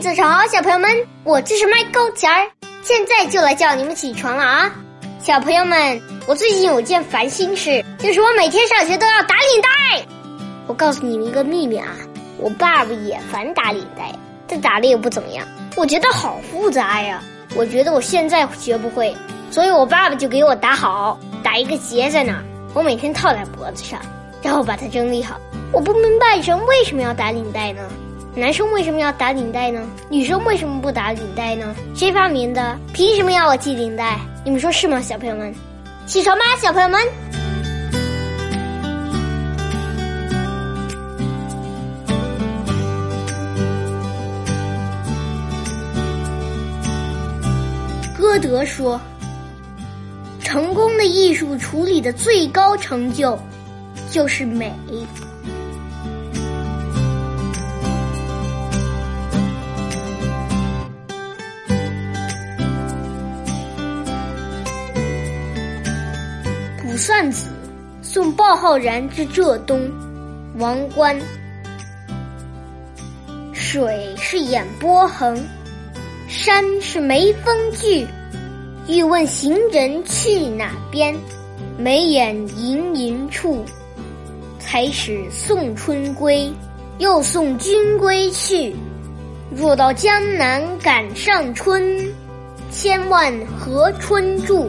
早上好，小朋友们，我就是麦高钱儿，现在就来叫你们起床了啊！小朋友们，我最近有件烦心事，就是我每天上学都要打领带。我告诉你们一个秘密啊，我爸爸也烦打领带，但打的也不怎么样。我觉得好复杂呀，我觉得我现在学不会，所以我爸爸就给我打好，打一个结在那儿，我每天套在脖子上，然后把它整理好。我不明白人为什么要打领带呢？男生为什么要打领带呢？女生为什么不打领带呢？谁发明的？凭什么要我系领带？你们说是吗，小朋友们？起床吧，小朋友们！歌德说：“成功的艺术处理的最高成就，就是美。”《卜算子》，送鲍浩然之浙东，王观。水是眼波横，山是眉峰聚。欲问行人去哪边？眉眼盈盈处，才使送春归，又送君归去。若到江南赶上春，千万和春住。